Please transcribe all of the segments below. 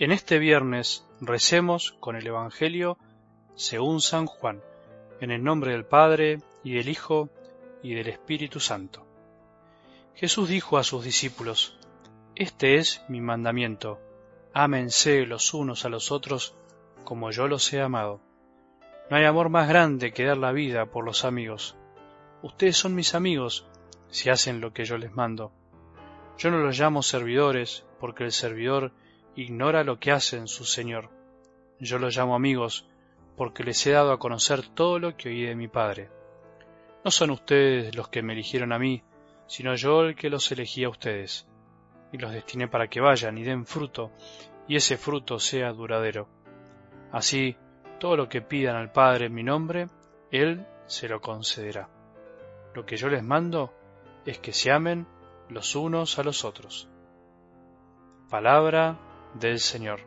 En este viernes recemos con el Evangelio según San Juan, en el nombre del Padre, y del Hijo, y del Espíritu Santo. Jesús dijo a sus discípulos, Este es mi mandamiento, ámense los unos a los otros como yo los he amado. No hay amor más grande que dar la vida por los amigos. Ustedes son mis amigos si hacen lo que yo les mando. Yo no los llamo servidores, porque el servidor ignora lo que hacen su Señor. Yo los llamo amigos, porque les he dado a conocer todo lo que oí de mi Padre. No son ustedes los que me eligieron a mí, sino yo el que los elegí a ustedes, y los destiné para que vayan y den fruto, y ese fruto sea duradero. Así, todo lo que pidan al Padre en mi nombre, Él se lo concederá. Lo que yo les mando es que se amen los unos a los otros. Palabra del Señor.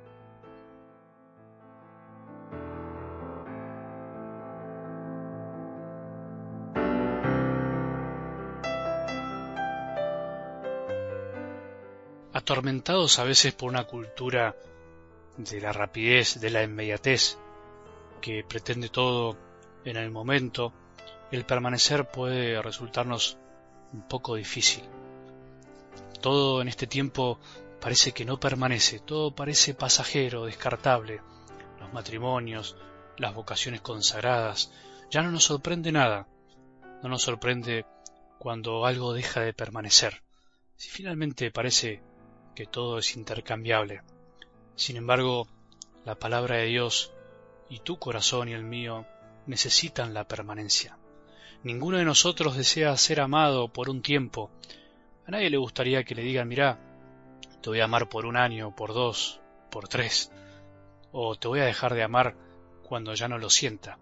Atormentados a veces por una cultura de la rapidez, de la inmediatez, que pretende todo en el momento, el permanecer puede resultarnos un poco difícil. Todo en este tiempo parece que no permanece, todo parece pasajero, descartable. Los matrimonios, las vocaciones consagradas, ya no nos sorprende nada. No nos sorprende cuando algo deja de permanecer. Si finalmente parece que todo es intercambiable. Sin embargo, la palabra de Dios y tu corazón y el mío necesitan la permanencia. Ninguno de nosotros desea ser amado por un tiempo. A nadie le gustaría que le digan, mira, te voy a amar por un año, por dos, por tres, o te voy a dejar de amar cuando ya no lo sienta.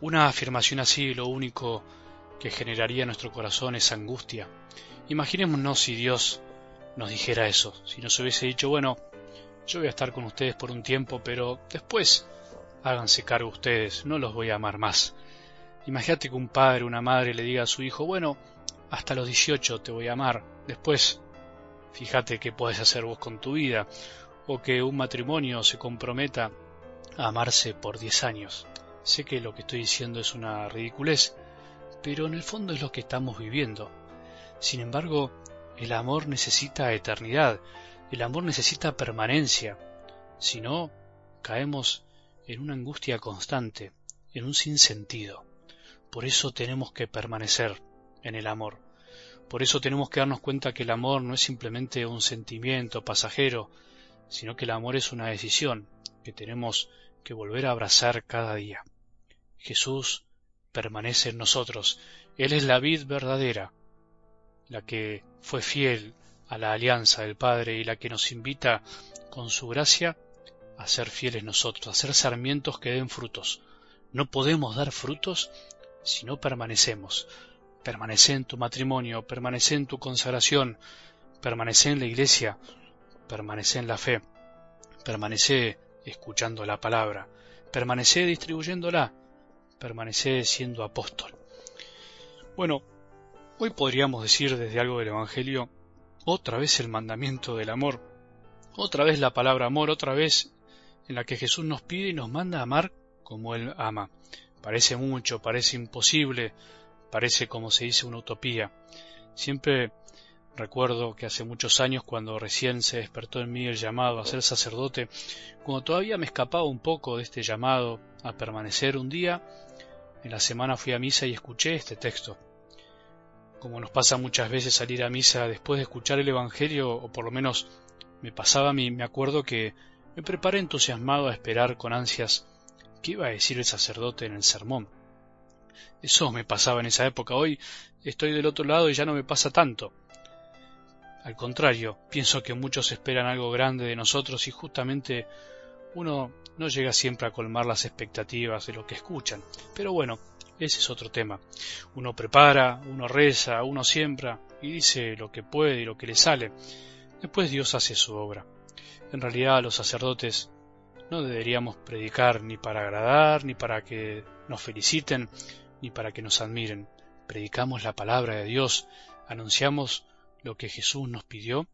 Una afirmación así lo único que generaría en nuestro corazón es angustia. Imaginémonos si Dios nos dijera eso, si nos hubiese dicho, bueno, yo voy a estar con ustedes por un tiempo, pero después háganse cargo ustedes, no los voy a amar más. Imagínate que un padre una madre le diga a su hijo, bueno, hasta los 18 te voy a amar, después fíjate qué puedes hacer vos con tu vida, o que un matrimonio se comprometa a amarse por 10 años. Sé que lo que estoy diciendo es una ridiculez, pero en el fondo es lo que estamos viviendo. Sin embargo, el amor necesita eternidad, el amor necesita permanencia, si no, caemos en una angustia constante, en un sinsentido. Por eso tenemos que permanecer en el amor. Por eso tenemos que darnos cuenta que el amor no es simplemente un sentimiento pasajero, sino que el amor es una decisión que tenemos que volver a abrazar cada día. Jesús permanece en nosotros. Él es la vid verdadera, la que fue fiel a la alianza del Padre y la que nos invita con su gracia a ser fieles nosotros, a ser sarmientos que den frutos. No podemos dar frutos si no permanecemos, permanece en tu matrimonio, permanece en tu consagración, permanece en la iglesia, permanece en la fe, permanece escuchando la palabra, permanece distribuyéndola, permanece siendo apóstol. Bueno, hoy podríamos decir desde algo del Evangelio otra vez el mandamiento del amor, otra vez la palabra amor, otra vez en la que Jesús nos pide y nos manda a amar como Él ama. Parece mucho, parece imposible, parece como se dice una utopía. Siempre recuerdo que hace muchos años cuando recién se despertó en mí el llamado a ser sacerdote, cuando todavía me escapaba un poco de este llamado a permanecer un día, en la semana fui a misa y escuché este texto. Como nos pasa muchas veces salir a misa después de escuchar el Evangelio, o por lo menos me pasaba a mí, me acuerdo que me preparé entusiasmado a esperar con ansias qué iba a decir el sacerdote en el sermón. Eso me pasaba en esa época. Hoy estoy del otro lado y ya no me pasa tanto. Al contrario, pienso que muchos esperan algo grande de nosotros y justamente uno no llega siempre a colmar las expectativas de lo que escuchan. Pero bueno, ese es otro tema. Uno prepara, uno reza, uno siembra y dice lo que puede y lo que le sale. Después Dios hace su obra. En realidad los sacerdotes no deberíamos predicar ni para agradar, ni para que nos feliciten, ni para que nos admiren. Predicamos la palabra de Dios, anunciamos lo que Jesús nos pidió,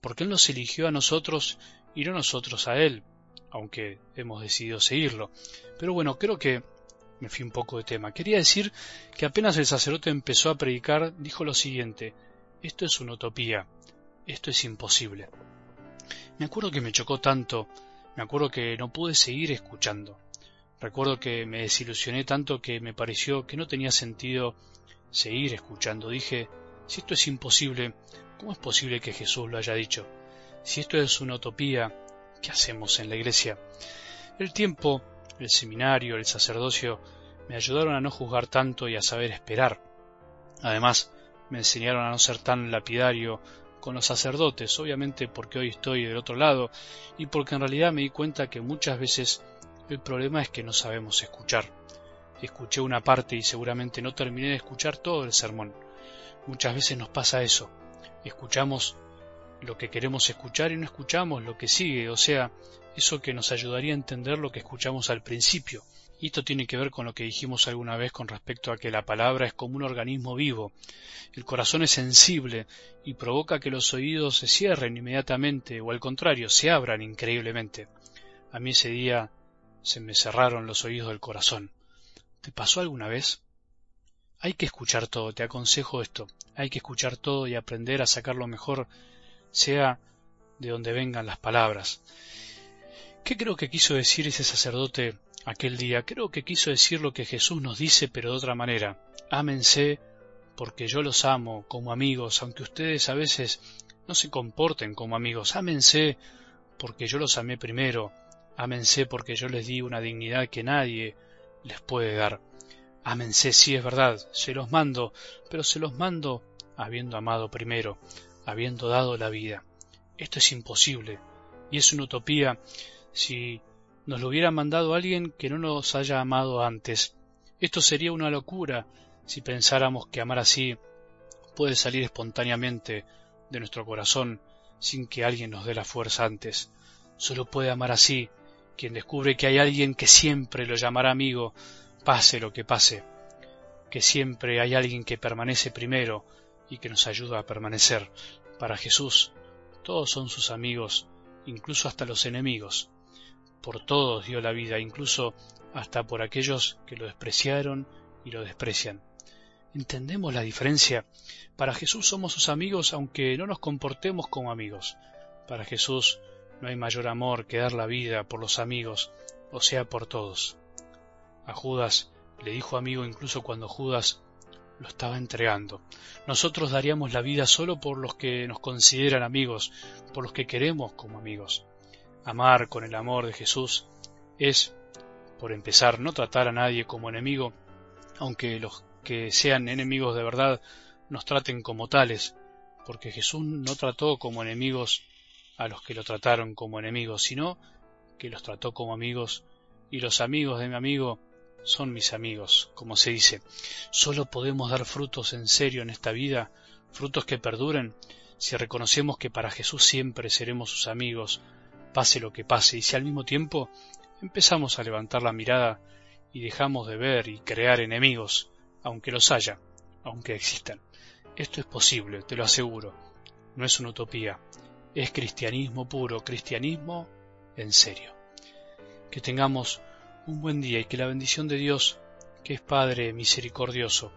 porque Él nos eligió a nosotros y no nosotros a Él, aunque hemos decidido seguirlo. Pero bueno, creo que me fui un poco de tema. Quería decir que apenas el sacerdote empezó a predicar, dijo lo siguiente, esto es una utopía, esto es imposible. Me acuerdo que me chocó tanto, me acuerdo que no pude seguir escuchando. Recuerdo que me desilusioné tanto que me pareció que no tenía sentido seguir escuchando. Dije, si esto es imposible, ¿cómo es posible que Jesús lo haya dicho? Si esto es una utopía, ¿qué hacemos en la iglesia? El tiempo, el seminario, el sacerdocio me ayudaron a no juzgar tanto y a saber esperar. Además, me enseñaron a no ser tan lapidario con los sacerdotes, obviamente porque hoy estoy del otro lado y porque en realidad me di cuenta que muchas veces el problema es que no sabemos escuchar. Escuché una parte y seguramente no terminé de escuchar todo el sermón. Muchas veces nos pasa eso. Escuchamos lo que queremos escuchar y no escuchamos lo que sigue, o sea, eso que nos ayudaría a entender lo que escuchamos al principio. Y esto tiene que ver con lo que dijimos alguna vez con respecto a que la palabra es como un organismo vivo. El corazón es sensible y provoca que los oídos se cierren inmediatamente o al contrario, se abran increíblemente. A mí ese día se me cerraron los oídos del corazón. ¿Te pasó alguna vez? Hay que escuchar todo, te aconsejo esto. Hay que escuchar todo y aprender a sacar lo mejor, sea de donde vengan las palabras. ¿Qué creo que quiso decir ese sacerdote aquel día? Creo que quiso decir lo que Jesús nos dice, pero de otra manera. Ámense porque yo los amo como amigos, aunque ustedes a veces no se comporten como amigos. Ámense porque yo los amé primero. Ámense porque yo les di una dignidad que nadie les puede dar. Ámense, sí es verdad, se los mando, pero se los mando habiendo amado primero, habiendo dado la vida. Esto es imposible, y es una utopía si nos lo hubiera mandado alguien que no nos haya amado antes. Esto sería una locura si pensáramos que amar así puede salir espontáneamente de nuestro corazón sin que alguien nos dé la fuerza antes. Solo puede amar así quien descubre que hay alguien que siempre lo llamará amigo, pase lo que pase, que siempre hay alguien que permanece primero y que nos ayuda a permanecer. Para Jesús, todos son sus amigos, incluso hasta los enemigos. Por todos dio la vida, incluso hasta por aquellos que lo despreciaron y lo desprecian. ¿Entendemos la diferencia? Para Jesús somos sus amigos aunque no nos comportemos como amigos. Para Jesús no hay mayor amor que dar la vida por los amigos, o sea, por todos. A Judas le dijo amigo incluso cuando Judas lo estaba entregando. Nosotros daríamos la vida solo por los que nos consideran amigos, por los que queremos como amigos. Amar con el amor de Jesús es, por empezar, no tratar a nadie como enemigo, aunque los que sean enemigos de verdad nos traten como tales, porque Jesús no trató como enemigos a los que lo trataron como enemigos, sino que los trató como amigos, y los amigos de mi amigo son mis amigos, como se dice. Solo podemos dar frutos en serio en esta vida, frutos que perduren, si reconocemos que para Jesús siempre seremos sus amigos, pase lo que pase, y si al mismo tiempo empezamos a levantar la mirada y dejamos de ver y crear enemigos, aunque los haya, aunque existan. Esto es posible, te lo aseguro. No es una utopía, es cristianismo puro, cristianismo en serio. Que tengamos un buen día y que la bendición de Dios, que es Padre misericordioso,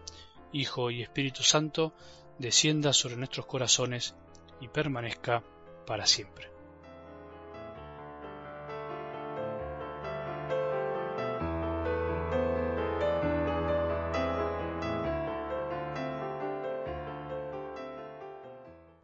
Hijo y Espíritu Santo, descienda sobre nuestros corazones y permanezca para siempre.